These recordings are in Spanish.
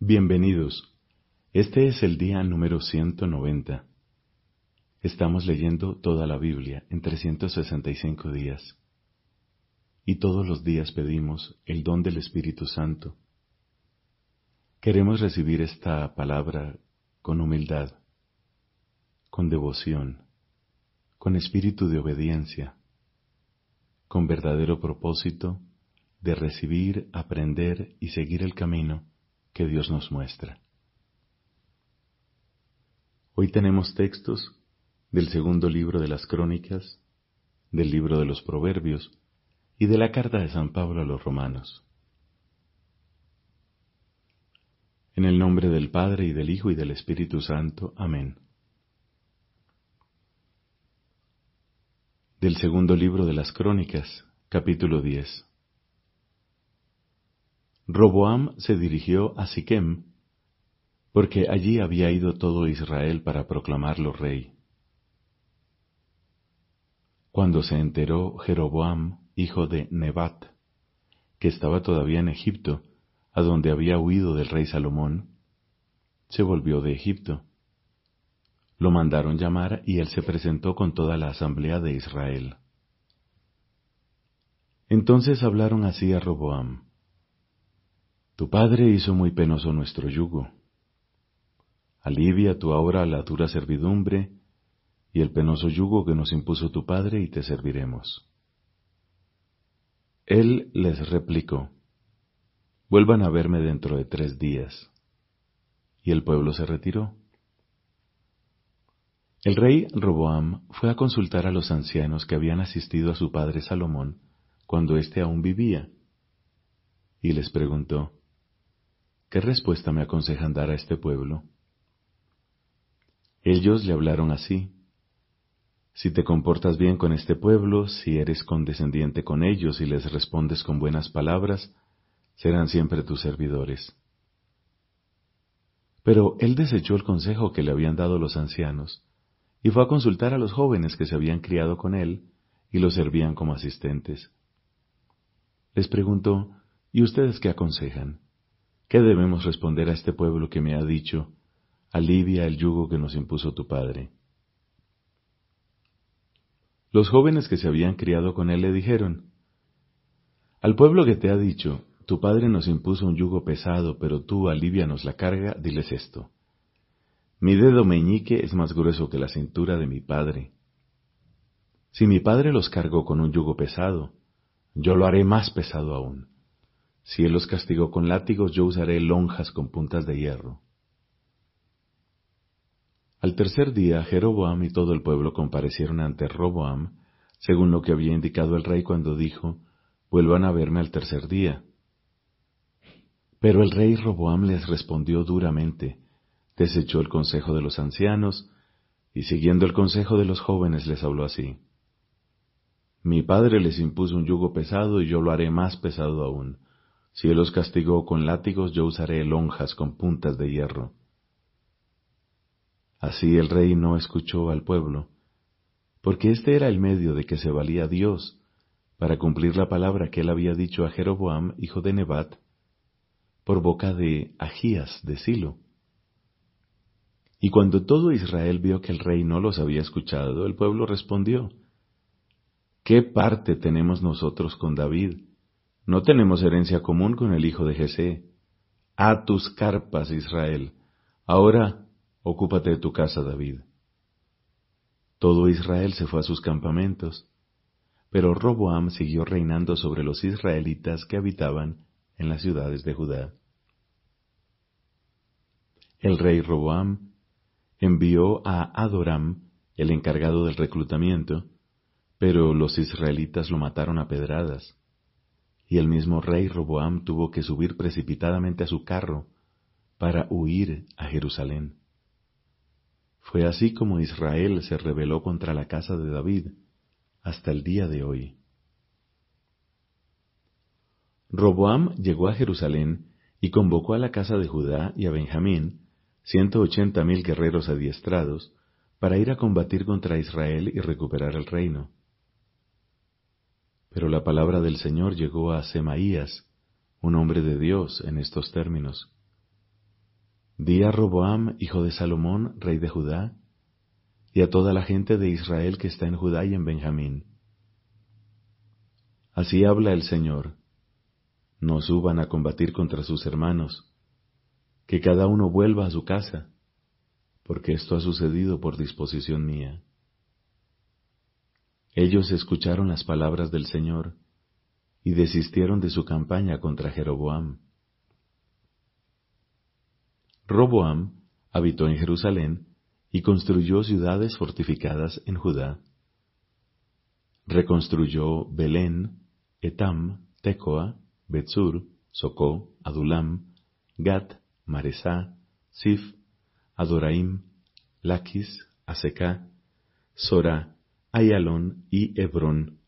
Bienvenidos. Este es el día número 190. Estamos leyendo toda la Biblia en 365 días. Y todos los días pedimos el don del Espíritu Santo. Queremos recibir esta palabra con humildad, con devoción, con espíritu de obediencia, con verdadero propósito de recibir, aprender y seguir el camino que Dios nos muestra. Hoy tenemos textos del segundo libro de las Crónicas, del libro de los Proverbios y de la carta de San Pablo a los Romanos. En el nombre del Padre y del Hijo y del Espíritu Santo. Amén. Del segundo libro de las Crónicas, capítulo 10. Roboam se dirigió a Siquem, porque allí había ido todo Israel para proclamarlo rey. Cuando se enteró Jeroboam, hijo de Nebat, que estaba todavía en Egipto, a donde había huido del rey Salomón, se volvió de Egipto. Lo mandaron llamar y él se presentó con toda la asamblea de Israel. Entonces hablaron así a Roboam. Tu padre hizo muy penoso nuestro yugo. Alivia tú ahora la dura servidumbre y el penoso yugo que nos impuso tu padre y te serviremos. Él les replicó, vuelvan a verme dentro de tres días. Y el pueblo se retiró. El rey Roboam fue a consultar a los ancianos que habían asistido a su padre Salomón cuando éste aún vivía, y les preguntó, ¿Qué respuesta me aconsejan dar a este pueblo? Ellos le hablaron así. Si te comportas bien con este pueblo, si eres condescendiente con ellos y les respondes con buenas palabras, serán siempre tus servidores. Pero él desechó el consejo que le habían dado los ancianos y fue a consultar a los jóvenes que se habían criado con él y lo servían como asistentes. Les preguntó, ¿y ustedes qué aconsejan? ¿Qué debemos responder a este pueblo que me ha dicho, alivia el yugo que nos impuso tu padre? Los jóvenes que se habían criado con él le dijeron, Al pueblo que te ha dicho, tu padre nos impuso un yugo pesado, pero tú alivianos la carga, diles esto. Mi dedo meñique es más grueso que la cintura de mi padre. Si mi padre los cargó con un yugo pesado, yo lo haré más pesado aún. Si él los castigó con látigos, yo usaré lonjas con puntas de hierro. Al tercer día, Jeroboam y todo el pueblo comparecieron ante Roboam, según lo que había indicado el rey cuando dijo, vuelvan a verme al tercer día. Pero el rey Roboam les respondió duramente, desechó el consejo de los ancianos, y siguiendo el consejo de los jóvenes les habló así. Mi padre les impuso un yugo pesado y yo lo haré más pesado aún. Si él los castigó con látigos, yo usaré lonjas con puntas de hierro. Así el rey no escuchó al pueblo, porque este era el medio de que se valía Dios para cumplir la palabra que él había dicho a Jeroboam, hijo de Nebat, por boca de Agías de Silo. Y cuando todo Israel vio que el rey no los había escuchado, el pueblo respondió, ¿Qué parte tenemos nosotros con David? No tenemos herencia común con el hijo de Jesé. A tus carpas, Israel. Ahora ocúpate de tu casa, David. Todo Israel se fue a sus campamentos, pero Roboam siguió reinando sobre los israelitas que habitaban en las ciudades de Judá. El rey Roboam envió a Adoram, el encargado del reclutamiento, pero los israelitas lo mataron a pedradas y el mismo rey Roboam tuvo que subir precipitadamente a su carro para huir a Jerusalén. Fue así como Israel se rebeló contra la casa de David hasta el día de hoy. Roboam llegó a Jerusalén y convocó a la casa de Judá y a Benjamín, ciento ochenta mil guerreros adiestrados, para ir a combatir contra Israel y recuperar el reino. Pero la palabra del Señor llegó a Semaías, un hombre de Dios, en estos términos. Di a Roboam, hijo de Salomón, rey de Judá, y a toda la gente de Israel que está en Judá y en Benjamín. Así habla el Señor. No suban a combatir contra sus hermanos, que cada uno vuelva a su casa, porque esto ha sucedido por disposición mía. Ellos escucharon las palabras del Señor y desistieron de su campaña contra Jeroboam. Roboam habitó en Jerusalén y construyó ciudades fortificadas en Judá. Reconstruyó Belén, Etam, Tecoa, Betzur, Socó, Adulam, Gat, Maresá, Sif, Adoraim, Laquis, Aseca, Sora, Ayalón y Hebrón,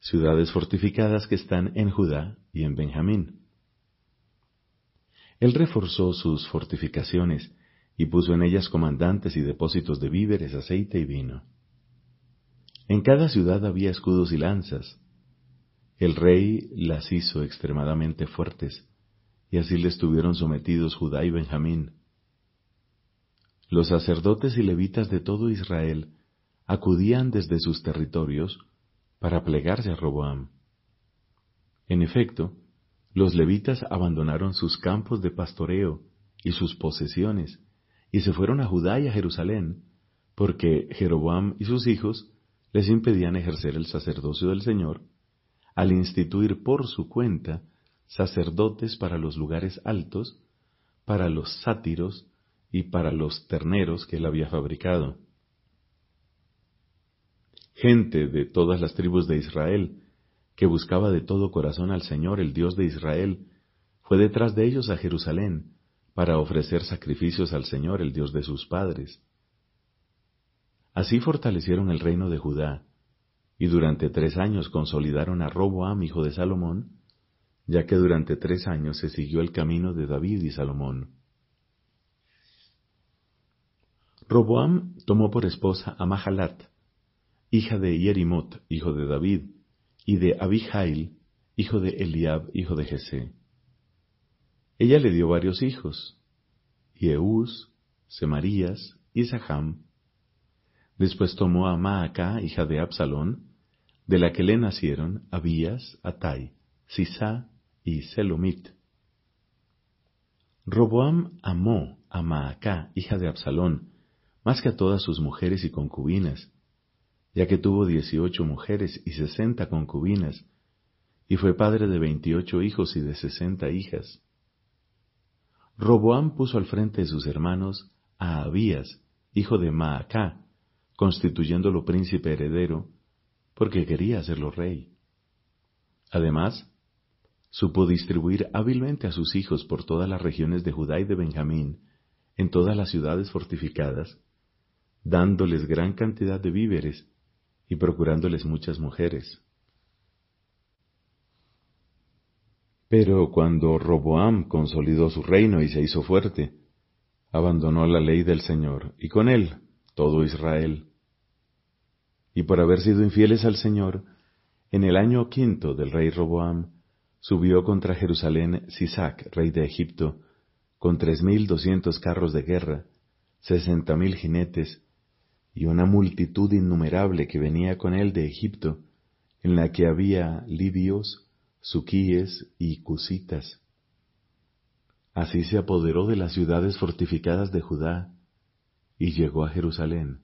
ciudades fortificadas que están en Judá y en Benjamín. Él reforzó sus fortificaciones y puso en ellas comandantes y depósitos de víveres, aceite y vino. En cada ciudad había escudos y lanzas. El rey las hizo extremadamente fuertes, y así le estuvieron sometidos Judá y Benjamín. Los sacerdotes y levitas de todo Israel acudían desde sus territorios para plegarse a Roboam. En efecto, los levitas abandonaron sus campos de pastoreo y sus posesiones, y se fueron a Judá y a Jerusalén, porque Jeroboam y sus hijos les impedían ejercer el sacerdocio del Señor, al instituir por su cuenta sacerdotes para los lugares altos, para los sátiros y para los terneros que él había fabricado. Gente de todas las tribus de Israel que buscaba de todo corazón al Señor, el Dios de Israel, fue detrás de ellos a Jerusalén para ofrecer sacrificios al Señor, el Dios de sus padres. Así fortalecieron el reino de Judá, y durante tres años consolidaron a Roboam, hijo de Salomón, ya que durante tres años se siguió el camino de David y Salomón. Roboam tomó por esposa a Mahalat, hija de Yerimot, hijo de David, y de Abihail, hijo de Eliab, hijo de Jesé. Ella le dio varios hijos, Yeús, Semarías y Saham. Después tomó a Maaca, hija de Absalón, de la que le nacieron Abías, Atai, Sisá y Selomit. Roboam amó a Maaca, hija de Absalón, más que a todas sus mujeres y concubinas, ya que tuvo dieciocho mujeres y sesenta concubinas, y fue padre de veintiocho hijos y de sesenta hijas. Roboam puso al frente de sus hermanos a Abías, hijo de Maacá, constituyéndolo príncipe heredero, porque quería hacerlo rey. Además, supo distribuir hábilmente a sus hijos por todas las regiones de Judá y de Benjamín, en todas las ciudades fortificadas, dándoles gran cantidad de víveres y procurándoles muchas mujeres. Pero cuando Roboam consolidó su reino y se hizo fuerte, abandonó la ley del Señor, y con él todo Israel. Y por haber sido infieles al Señor, en el año quinto del rey Roboam, subió contra Jerusalén Sisac, rey de Egipto, con tres mil doscientos carros de guerra, sesenta mil jinetes, y una multitud innumerable que venía con él de Egipto, en la que había libios, suquíes y cusitas. Así se apoderó de las ciudades fortificadas de Judá y llegó a Jerusalén.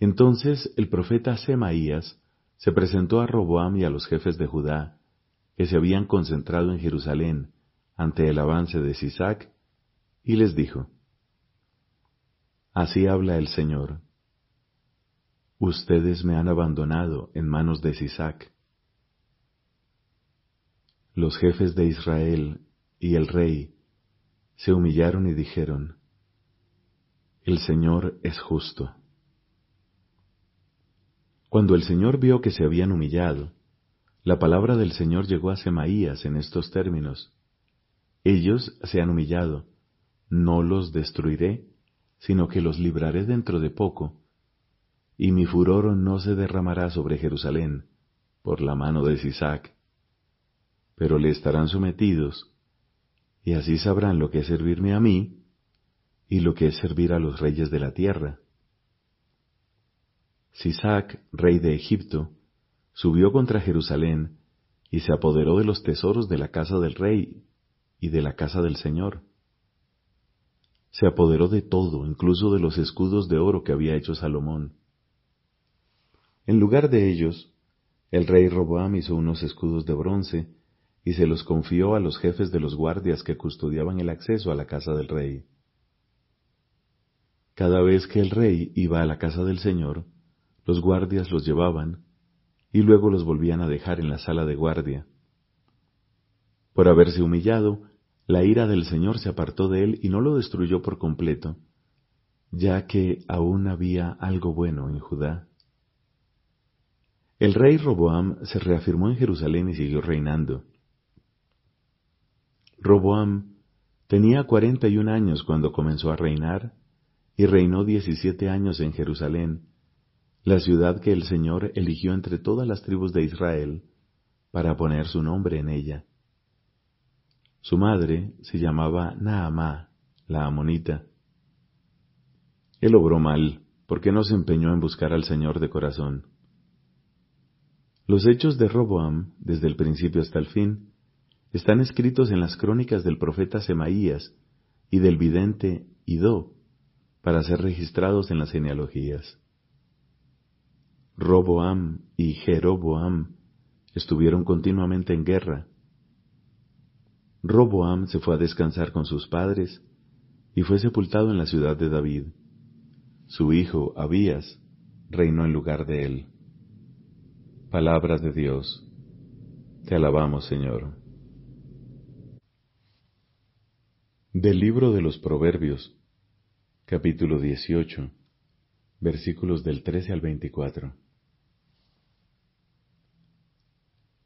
Entonces el profeta Semaías se presentó a Roboam y a los jefes de Judá, que se habían concentrado en Jerusalén ante el avance de Sisac, y les dijo, Así habla el Señor. Ustedes me han abandonado en manos de Sisac. Los jefes de Israel y el rey se humillaron y dijeron, El Señor es justo. Cuando el Señor vio que se habían humillado, la palabra del Señor llegó a Semaías en estos términos. Ellos se han humillado, no los destruiré, sino que los libraré dentro de poco, y mi furor no se derramará sobre Jerusalén por la mano de Sisac, pero le estarán sometidos, y así sabrán lo que es servirme a mí y lo que es servir a los reyes de la tierra. Sisac, rey de Egipto, subió contra Jerusalén y se apoderó de los tesoros de la casa del rey y de la casa del Señor. Se apoderó de todo, incluso de los escudos de oro que había hecho Salomón. En lugar de ellos, el rey Roboam hizo unos escudos de bronce y se los confió a los jefes de los guardias que custodiaban el acceso a la casa del rey. Cada vez que el rey iba a la casa del Señor, los guardias los llevaban y luego los volvían a dejar en la sala de guardia. Por haberse humillado, la ira del Señor se apartó de él y no lo destruyó por completo, ya que aún había algo bueno en Judá. El rey Roboam se reafirmó en Jerusalén y siguió reinando. Roboam tenía cuarenta y un años cuando comenzó a reinar y reinó diecisiete años en Jerusalén, la ciudad que el Señor eligió entre todas las tribus de Israel para poner su nombre en ella. Su madre se llamaba Naamá, la amonita. Él obró mal, porque no se empeñó en buscar al Señor de corazón. Los hechos de Roboam, desde el principio hasta el fin, están escritos en las crónicas del profeta Semaías y del vidente Idó, para ser registrados en las genealogías. Roboam y Jeroboam estuvieron continuamente en guerra. Roboam se fue a descansar con sus padres y fue sepultado en la ciudad de David. Su hijo Abías reinó en lugar de él. Palabra de Dios. Te alabamos, Señor. Del libro de los Proverbios, capítulo 18, versículos del 13 al 24.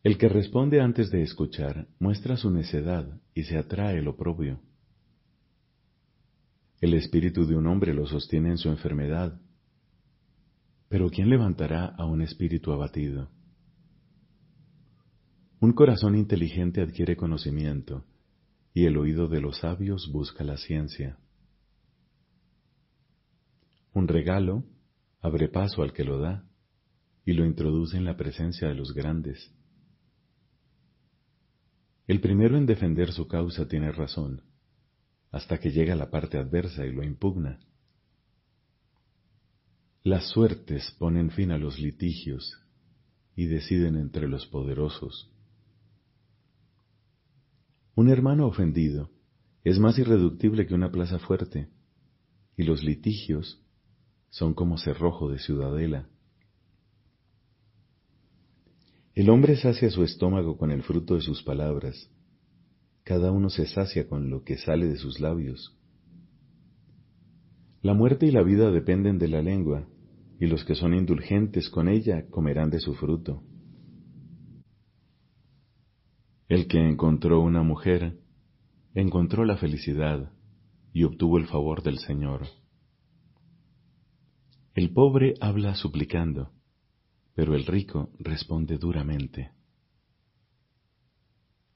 El que responde antes de escuchar muestra su necedad y se atrae el oprobio. El espíritu de un hombre lo sostiene en su enfermedad, pero ¿quién levantará a un espíritu abatido? Un corazón inteligente adquiere conocimiento, y el oído de los sabios busca la ciencia. Un regalo abre paso al que lo da, y lo introduce en la presencia de los grandes. El primero en defender su causa tiene razón, hasta que llega la parte adversa y lo impugna. Las suertes ponen fin a los litigios y deciden entre los poderosos. Un hermano ofendido es más irreductible que una plaza fuerte, y los litigios son como cerrojo de ciudadela. El hombre sacia su estómago con el fruto de sus palabras. Cada uno se sacia con lo que sale de sus labios. La muerte y la vida dependen de la lengua, y los que son indulgentes con ella comerán de su fruto. El que encontró una mujer, encontró la felicidad y obtuvo el favor del Señor. El pobre habla suplicando pero el rico responde duramente.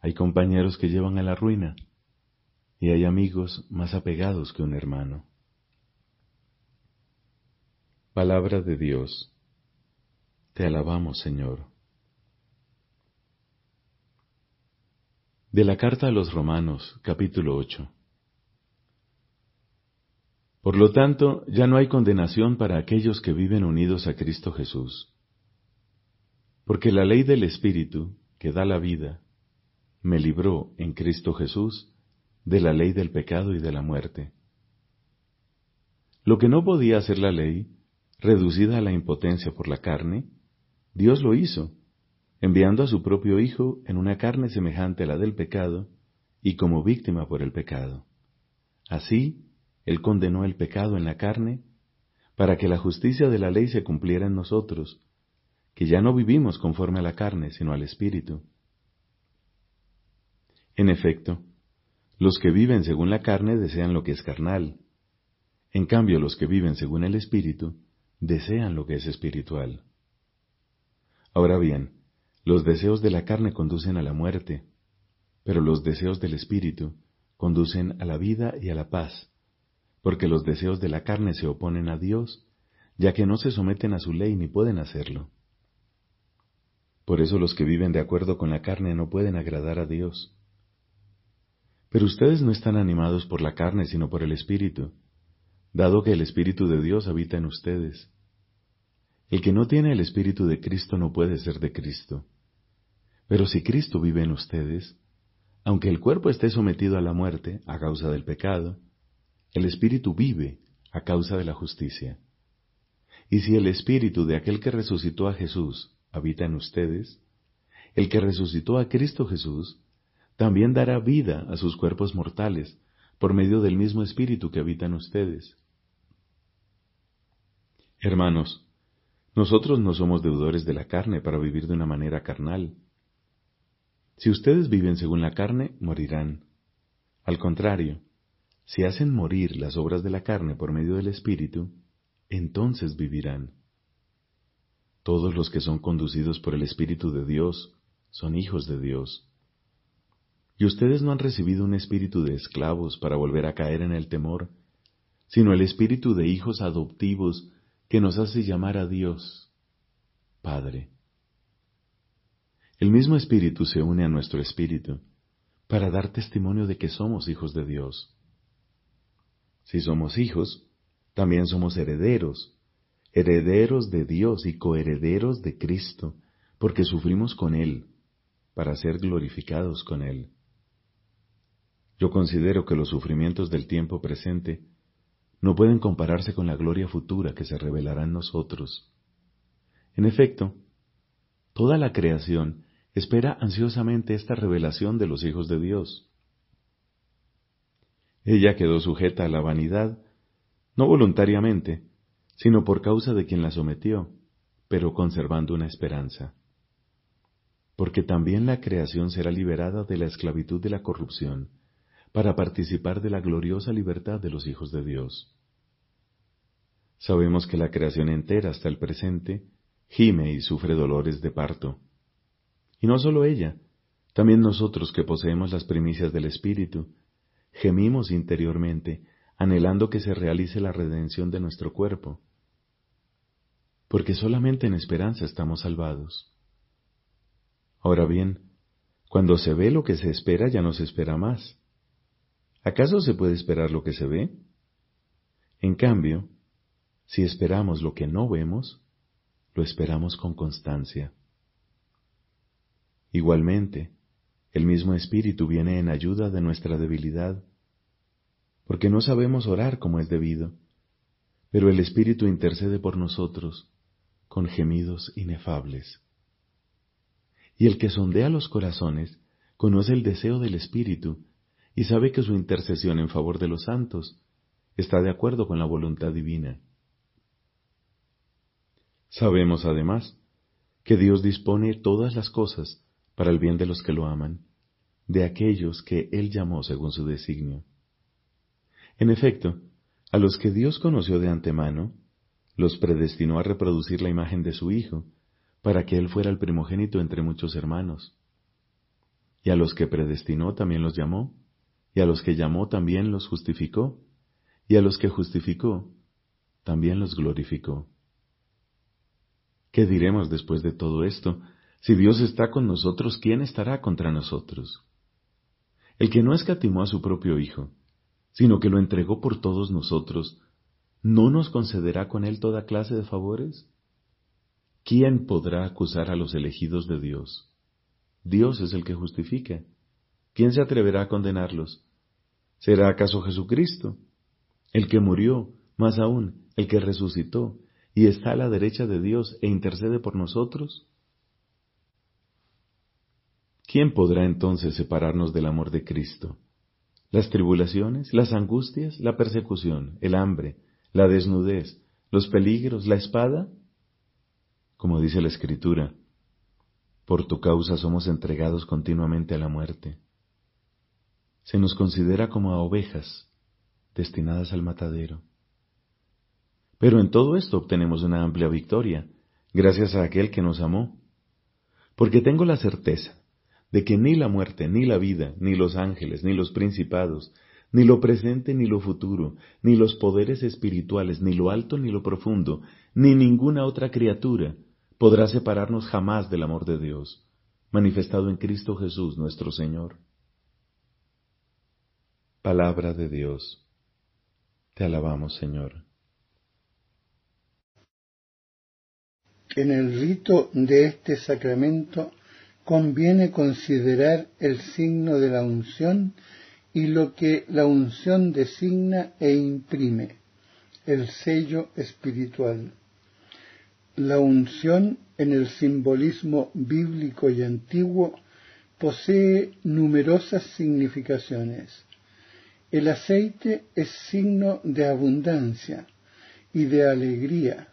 Hay compañeros que llevan a la ruina y hay amigos más apegados que un hermano. Palabra de Dios. Te alabamos, Señor. De la carta a los Romanos, capítulo 8. Por lo tanto, ya no hay condenación para aquellos que viven unidos a Cristo Jesús porque la ley del Espíritu, que da la vida, me libró en Cristo Jesús de la ley del pecado y de la muerte. Lo que no podía hacer la ley, reducida a la impotencia por la carne, Dios lo hizo, enviando a su propio Hijo en una carne semejante a la del pecado y como víctima por el pecado. Así, Él condenó el pecado en la carne para que la justicia de la ley se cumpliera en nosotros, que ya no vivimos conforme a la carne, sino al Espíritu. En efecto, los que viven según la carne desean lo que es carnal. En cambio, los que viven según el Espíritu desean lo que es espiritual. Ahora bien, los deseos de la carne conducen a la muerte, pero los deseos del Espíritu conducen a la vida y a la paz, porque los deseos de la carne se oponen a Dios, ya que no se someten a su ley ni pueden hacerlo. Por eso los que viven de acuerdo con la carne no pueden agradar a Dios. Pero ustedes no están animados por la carne, sino por el Espíritu, dado que el Espíritu de Dios habita en ustedes. El que no tiene el Espíritu de Cristo no puede ser de Cristo. Pero si Cristo vive en ustedes, aunque el cuerpo esté sometido a la muerte a causa del pecado, el Espíritu vive a causa de la justicia. Y si el Espíritu de aquel que resucitó a Jesús habita en ustedes, el que resucitó a Cristo Jesús, también dará vida a sus cuerpos mortales por medio del mismo Espíritu que habita en ustedes. Hermanos, nosotros no somos deudores de la carne para vivir de una manera carnal. Si ustedes viven según la carne, morirán. Al contrario, si hacen morir las obras de la carne por medio del Espíritu, entonces vivirán. Todos los que son conducidos por el Espíritu de Dios son hijos de Dios. Y ustedes no han recibido un espíritu de esclavos para volver a caer en el temor, sino el espíritu de hijos adoptivos que nos hace llamar a Dios, Padre. El mismo espíritu se une a nuestro espíritu para dar testimonio de que somos hijos de Dios. Si somos hijos, también somos herederos herederos de Dios y coherederos de Cristo, porque sufrimos con Él, para ser glorificados con Él. Yo considero que los sufrimientos del tiempo presente no pueden compararse con la gloria futura que se revelará en nosotros. En efecto, toda la creación espera ansiosamente esta revelación de los hijos de Dios. Ella quedó sujeta a la vanidad, no voluntariamente, sino por causa de quien la sometió, pero conservando una esperanza. Porque también la creación será liberada de la esclavitud de la corrupción, para participar de la gloriosa libertad de los hijos de Dios. Sabemos que la creación entera hasta el presente gime y sufre dolores de parto. Y no solo ella, también nosotros que poseemos las primicias del Espíritu, gemimos interiormente anhelando que se realice la redención de nuestro cuerpo, porque solamente en esperanza estamos salvados. Ahora bien, cuando se ve lo que se espera ya no se espera más. ¿Acaso se puede esperar lo que se ve? En cambio, si esperamos lo que no vemos, lo esperamos con constancia. Igualmente, el mismo Espíritu viene en ayuda de nuestra debilidad porque no sabemos orar como es debido, pero el Espíritu intercede por nosotros con gemidos inefables. Y el que sondea los corazones conoce el deseo del Espíritu y sabe que su intercesión en favor de los santos está de acuerdo con la voluntad divina. Sabemos además que Dios dispone todas las cosas para el bien de los que lo aman, de aquellos que Él llamó según su designio. En efecto, a los que Dios conoció de antemano, los predestinó a reproducir la imagen de su Hijo, para que Él fuera el primogénito entre muchos hermanos. Y a los que predestinó también los llamó, y a los que llamó también los justificó, y a los que justificó también los glorificó. ¿Qué diremos después de todo esto? Si Dios está con nosotros, ¿quién estará contra nosotros? El que no escatimó a su propio Hijo, sino que lo entregó por todos nosotros, ¿no nos concederá con él toda clase de favores? ¿Quién podrá acusar a los elegidos de Dios? Dios es el que justifica. ¿Quién se atreverá a condenarlos? ¿Será acaso Jesucristo, el que murió, más aún, el que resucitó, y está a la derecha de Dios e intercede por nosotros? ¿Quién podrá entonces separarnos del amor de Cristo? Las tribulaciones, las angustias, la persecución, el hambre, la desnudez, los peligros, la espada? Como dice la Escritura, por tu causa somos entregados continuamente a la muerte. Se nos considera como a ovejas destinadas al matadero. Pero en todo esto obtenemos una amplia victoria, gracias a aquel que nos amó, porque tengo la certeza de que ni la muerte, ni la vida, ni los ángeles, ni los principados, ni lo presente, ni lo futuro, ni los poderes espirituales, ni lo alto, ni lo profundo, ni ninguna otra criatura podrá separarnos jamás del amor de Dios, manifestado en Cristo Jesús nuestro Señor. Palabra de Dios. Te alabamos, Señor. En el rito de este sacramento conviene considerar el signo de la unción y lo que la unción designa e imprime, el sello espiritual. La unción en el simbolismo bíblico y antiguo posee numerosas significaciones. El aceite es signo de abundancia y de alegría.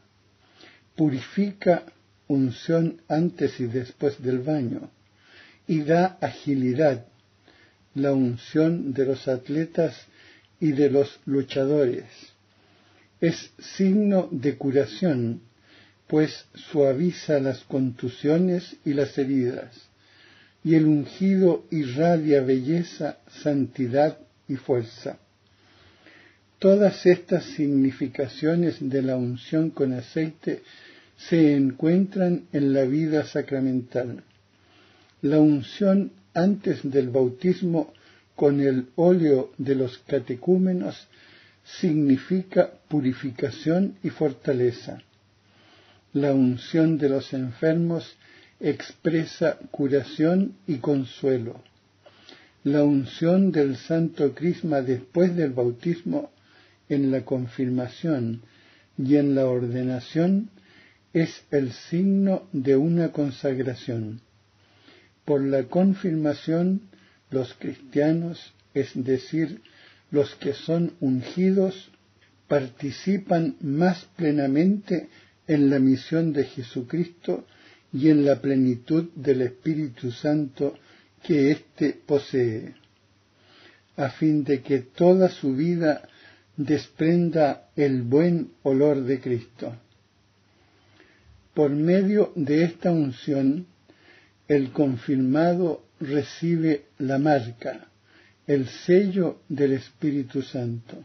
Purifica unción antes y después del baño y da agilidad, la unción de los atletas y de los luchadores. Es signo de curación pues suaviza las contusiones y las heridas, y el ungido irradia belleza, santidad y fuerza. Todas estas significaciones de la unción con aceite se encuentran en la vida sacramental. La unción antes del bautismo con el óleo de los catecúmenos significa purificación y fortaleza la unción de los enfermos expresa curación y consuelo. La unción del Santo Crisma después del bautismo, en la confirmación y en la ordenación, es el signo de una consagración. Por la confirmación, los cristianos, es decir, los que son ungidos, participan más plenamente en la misión de Jesucristo y en la plenitud del Espíritu Santo que éste posee, a fin de que toda su vida desprenda el buen olor de Cristo. Por medio de esta unción, el confirmado recibe la marca, el sello del Espíritu Santo.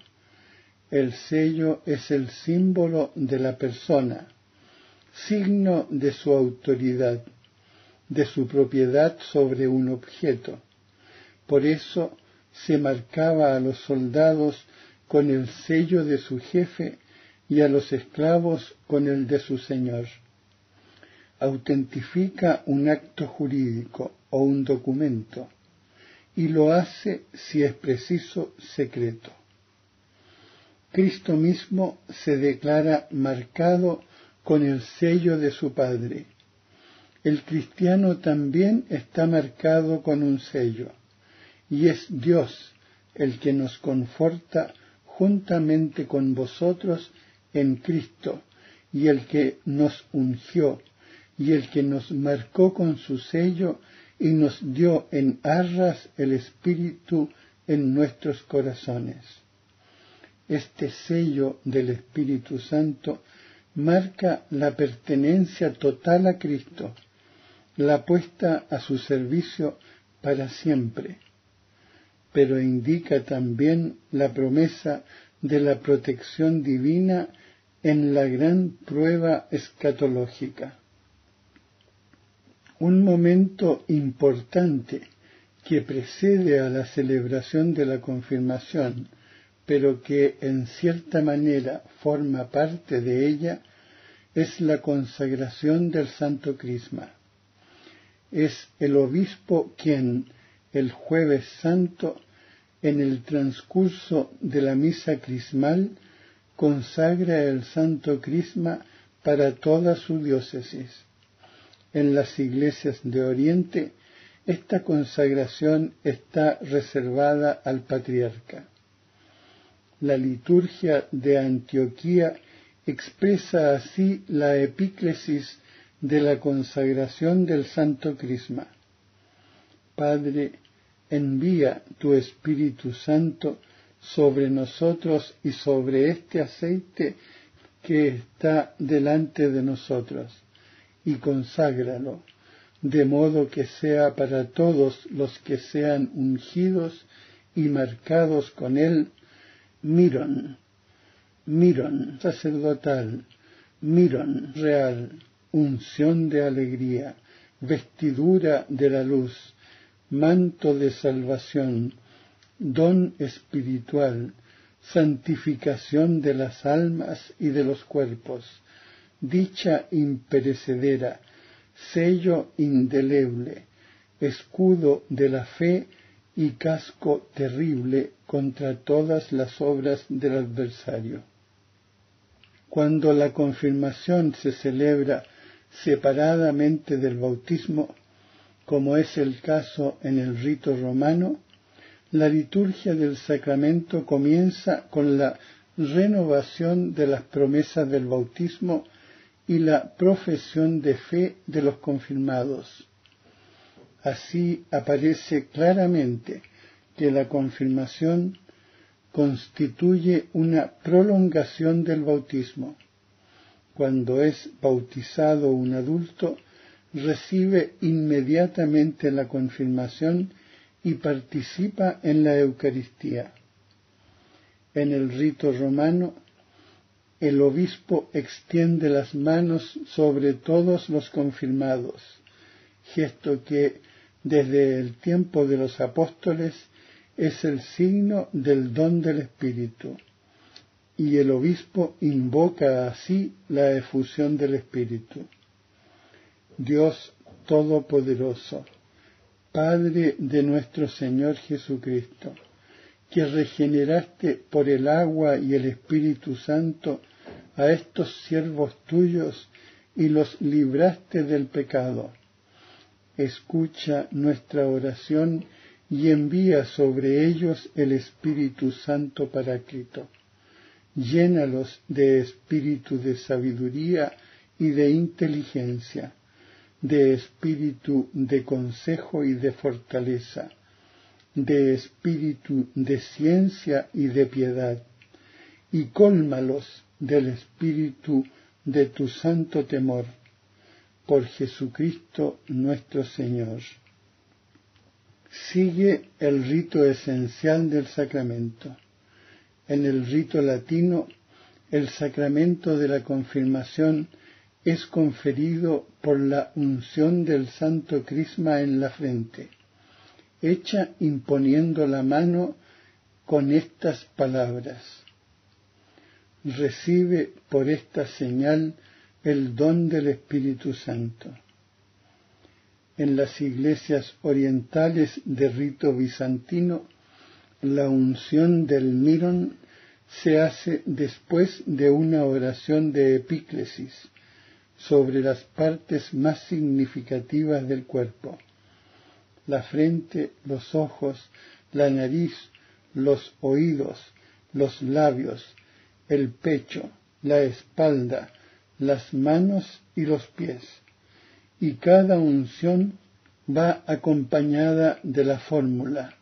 El sello es el símbolo de la persona, signo de su autoridad, de su propiedad sobre un objeto. Por eso se marcaba a los soldados con el sello de su jefe y a los esclavos con el de su señor. Autentifica un acto jurídico o un documento y lo hace, si es preciso, secreto. Cristo mismo se declara marcado con el sello de su Padre. El cristiano también está marcado con un sello, y es Dios el que nos conforta juntamente con vosotros en Cristo, y el que nos ungió, y el que nos marcó con su sello y nos dio en arras el Espíritu en nuestros corazones este sello del Espíritu Santo marca la pertenencia total a Cristo, la puesta a su servicio para siempre, pero indica también la promesa de la protección divina en la gran prueba escatológica. Un momento importante que precede a la celebración de la confirmación pero que en cierta manera forma parte de ella, es la consagración del Santo Crisma. Es el obispo quien, el jueves santo, en el transcurso de la misa crismal, consagra el Santo Crisma para toda su diócesis. En las iglesias de Oriente, esta consagración está reservada al patriarca la liturgia de Antioquía expresa así la epíclesis de la consagración del Santo Crisma. Padre, envía tu Espíritu Santo sobre nosotros y sobre este aceite que está delante de nosotros, y conságralo, de modo que sea para todos los que sean ungidos y marcados con él miron, miron sacerdotal, miron real, unción de alegría, vestidura de la luz, manto de salvación, don espiritual, santificación de las almas y de los cuerpos, dicha imperecedera, sello indeleble, escudo de la fe y casco terrible contra todas las obras del adversario. Cuando la confirmación se celebra separadamente del bautismo, como es el caso en el rito romano, la liturgia del sacramento comienza con la renovación de las promesas del bautismo y la profesión de fe de los confirmados. Así aparece claramente que la confirmación constituye una prolongación del bautismo. Cuando es bautizado un adulto, recibe inmediatamente la confirmación y participa en la Eucaristía. En el rito romano, el obispo extiende las manos sobre todos los confirmados, gesto que desde el tiempo de los apóstoles es el signo del don del Espíritu, y el obispo invoca así la efusión del Espíritu. Dios Todopoderoso, Padre de nuestro Señor Jesucristo, que regeneraste por el agua y el Espíritu Santo a estos siervos tuyos y los libraste del pecado. Escucha nuestra oración y envía sobre ellos el Espíritu Santo Paráclito. Llénalos de espíritu de sabiduría y de inteligencia, de espíritu de consejo y de fortaleza, de espíritu de ciencia y de piedad, y cólmalos del espíritu de tu santo temor, por Jesucristo nuestro Señor. Sigue el rito esencial del sacramento. En el rito latino, el sacramento de la confirmación es conferido por la unción del santo crisma en la frente, hecha imponiendo la mano con estas palabras. Recibe por esta señal el don del Espíritu Santo en las iglesias orientales de rito bizantino, la unción del mirón se hace después de una oración de epíclesis sobre las partes más significativas del cuerpo, la frente, los ojos, la nariz, los oídos, los labios, el pecho, la espalda, las manos y los pies y cada unción va acompañada de la fórmula,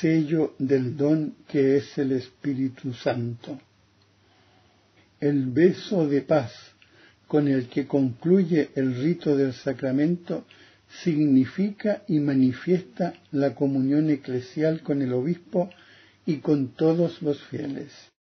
sello del don que es el Espíritu Santo. El beso de paz con el que concluye el rito del sacramento significa y manifiesta la comunión eclesial con el obispo y con todos los fieles.